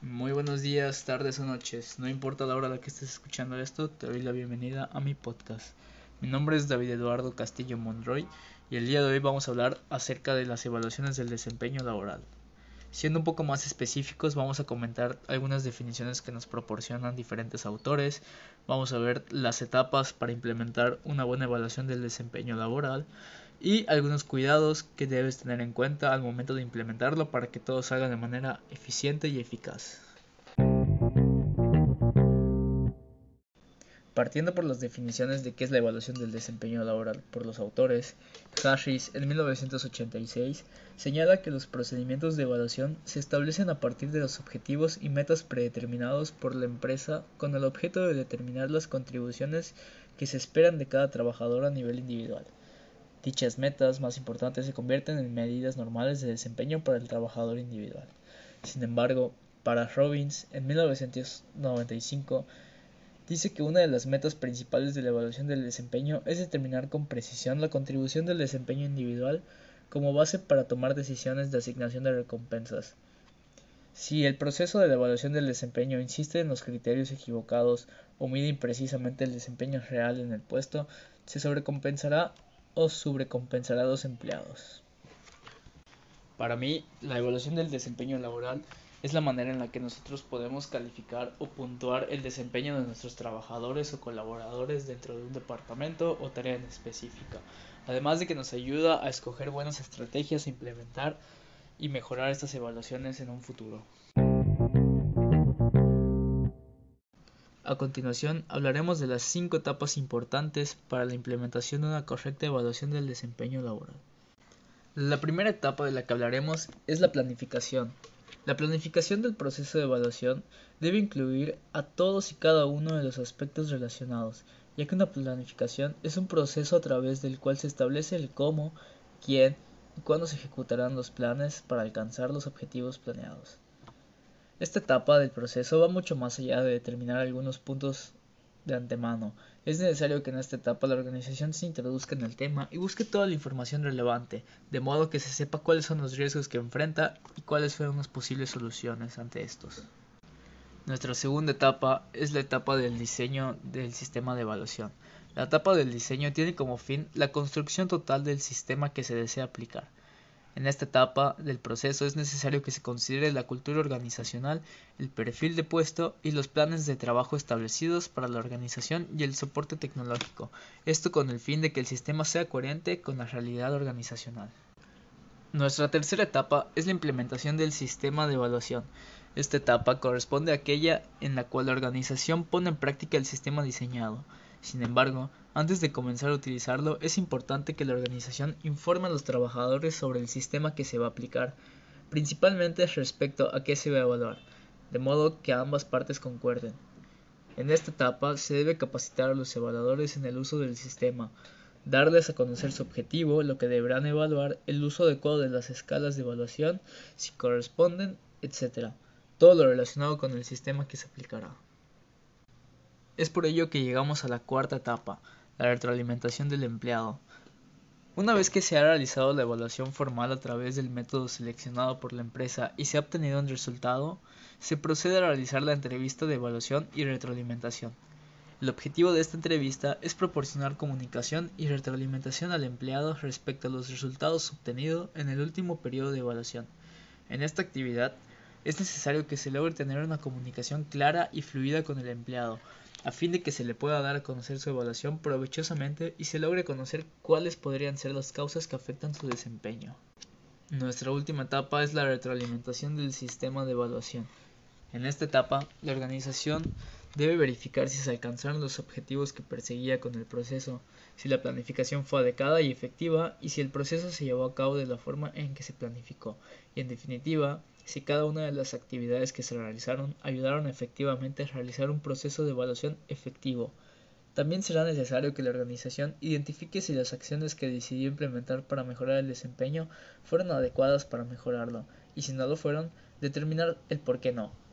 Muy buenos días, tardes o noches. No importa la hora a la que estés escuchando esto, te doy la bienvenida a mi podcast. Mi nombre es David Eduardo Castillo Monroy y el día de hoy vamos a hablar acerca de las evaluaciones del desempeño laboral. Siendo un poco más específicos, vamos a comentar algunas definiciones que nos proporcionan diferentes autores, vamos a ver las etapas para implementar una buena evaluación del desempeño laboral y algunos cuidados que debes tener en cuenta al momento de implementarlo para que todo salga de manera eficiente y eficaz. Partiendo por las definiciones de qué es la evaluación del desempeño laboral por los autores, Harris en 1986 señala que los procedimientos de evaluación se establecen a partir de los objetivos y metas predeterminados por la empresa con el objeto de determinar las contribuciones que se esperan de cada trabajador a nivel individual. Dichas metas más importantes se convierten en medidas normales de desempeño para el trabajador individual. Sin embargo, para Robbins, en 1995, dice que una de las metas principales de la evaluación del desempeño es determinar con precisión la contribución del desempeño individual como base para tomar decisiones de asignación de recompensas. Si el proceso de la evaluación del desempeño insiste en los criterios equivocados o mide imprecisamente el desempeño real en el puesto, se sobrecompensará o sobrecompensará a los empleados. Para mí, la evaluación del desempeño laboral es la manera en la que nosotros podemos calificar o puntuar el desempeño de nuestros trabajadores o colaboradores dentro de un departamento o tarea en específica, además de que nos ayuda a escoger buenas estrategias a implementar y mejorar estas evaluaciones en un futuro. A continuación hablaremos de las cinco etapas importantes para la implementación de una correcta evaluación del desempeño laboral. La primera etapa de la que hablaremos es la planificación, la planificación del proceso de evaluación debe incluir a todos y cada uno de los aspectos relacionados, ya que una planificación es un proceso a través del cual se establece el cómo, quién y cuándo se ejecutarán los planes para alcanzar los objetivos planeados. Esta etapa del proceso va mucho más allá de determinar algunos puntos de antemano. Es necesario que en esta etapa la organización se introduzca en el tema y busque toda la información relevante, de modo que se sepa cuáles son los riesgos que enfrenta y cuáles fueron las posibles soluciones ante estos. Nuestra segunda etapa es la etapa del diseño del sistema de evaluación. La etapa del diseño tiene como fin la construcción total del sistema que se desea aplicar. En esta etapa del proceso es necesario que se considere la cultura organizacional, el perfil de puesto y los planes de trabajo establecidos para la organización y el soporte tecnológico, esto con el fin de que el sistema sea coherente con la realidad organizacional. Nuestra tercera etapa es la implementación del sistema de evaluación. Esta etapa corresponde a aquella en la cual la organización pone en práctica el sistema diseñado. Sin embargo, antes de comenzar a utilizarlo, es importante que la organización informe a los trabajadores sobre el sistema que se va a aplicar, principalmente respecto a qué se va a evaluar, de modo que ambas partes concuerden. En esta etapa se debe capacitar a los evaluadores en el uso del sistema, darles a conocer su objetivo, lo que deberán evaluar, el uso adecuado de las escalas de evaluación, si corresponden, etc. Todo lo relacionado con el sistema que se aplicará. Es por ello que llegamos a la cuarta etapa, la retroalimentación del empleado. Una vez que se ha realizado la evaluación formal a través del método seleccionado por la empresa y se ha obtenido un resultado, se procede a realizar la entrevista de evaluación y retroalimentación. El objetivo de esta entrevista es proporcionar comunicación y retroalimentación al empleado respecto a los resultados obtenidos en el último periodo de evaluación. En esta actividad es necesario que se logre tener una comunicación clara y fluida con el empleado, a fin de que se le pueda dar a conocer su evaluación provechosamente y se logre conocer cuáles podrían ser las causas que afectan su desempeño. Nuestra última etapa es la retroalimentación del sistema de evaluación. En esta etapa, la organización debe verificar si se alcanzaron los objetivos que perseguía con el proceso, si la planificación fue adecuada y efectiva y si el proceso se llevó a cabo de la forma en que se planificó, y en definitiva, si cada una de las actividades que se realizaron ayudaron efectivamente a realizar un proceso de evaluación efectivo. También será necesario que la organización identifique si las acciones que decidió implementar para mejorar el desempeño fueron adecuadas para mejorarlo, y si no lo fueron, determinar el por qué no.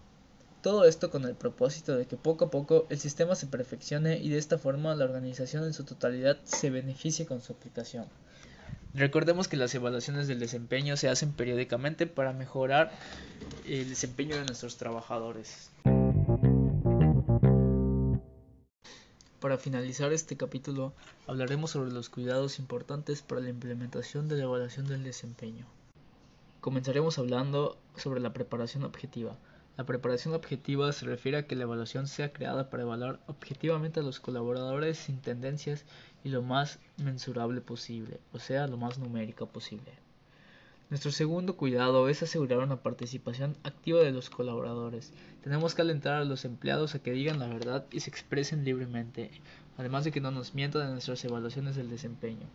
Todo esto con el propósito de que poco a poco el sistema se perfeccione y de esta forma la organización en su totalidad se beneficie con su aplicación. Recordemos que las evaluaciones del desempeño se hacen periódicamente para mejorar el desempeño de nuestros trabajadores. Para finalizar este capítulo, hablaremos sobre los cuidados importantes para la implementación de la evaluación del desempeño. Comenzaremos hablando sobre la preparación objetiva. La preparación objetiva se refiere a que la evaluación sea creada para evaluar objetivamente a los colaboradores sin tendencias y lo más mensurable posible, o sea, lo más numérica posible. Nuestro segundo cuidado es asegurar una participación activa de los colaboradores. Tenemos que alentar a los empleados a que digan la verdad y se expresen libremente, además de que no nos mientan en nuestras evaluaciones del desempeño.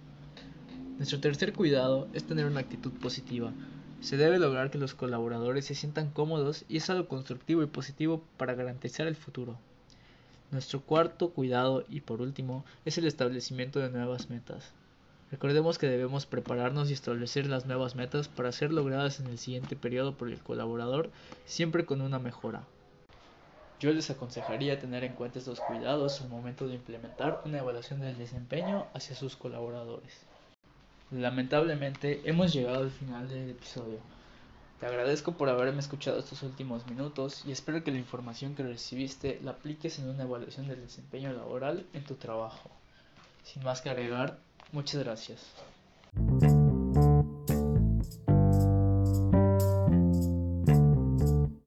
Nuestro tercer cuidado es tener una actitud positiva. Se debe lograr que los colaboradores se sientan cómodos y es algo constructivo y positivo para garantizar el futuro. Nuestro cuarto cuidado y por último es el establecimiento de nuevas metas. Recordemos que debemos prepararnos y establecer las nuevas metas para ser logradas en el siguiente periodo por el colaborador, siempre con una mejora. Yo les aconsejaría tener en cuenta estos cuidados al momento de implementar una evaluación del desempeño hacia sus colaboradores. Lamentablemente hemos llegado al final del episodio. Te agradezco por haberme escuchado estos últimos minutos y espero que la información que recibiste la apliques en una evaluación del desempeño laboral en tu trabajo. Sin más que agregar, muchas gracias.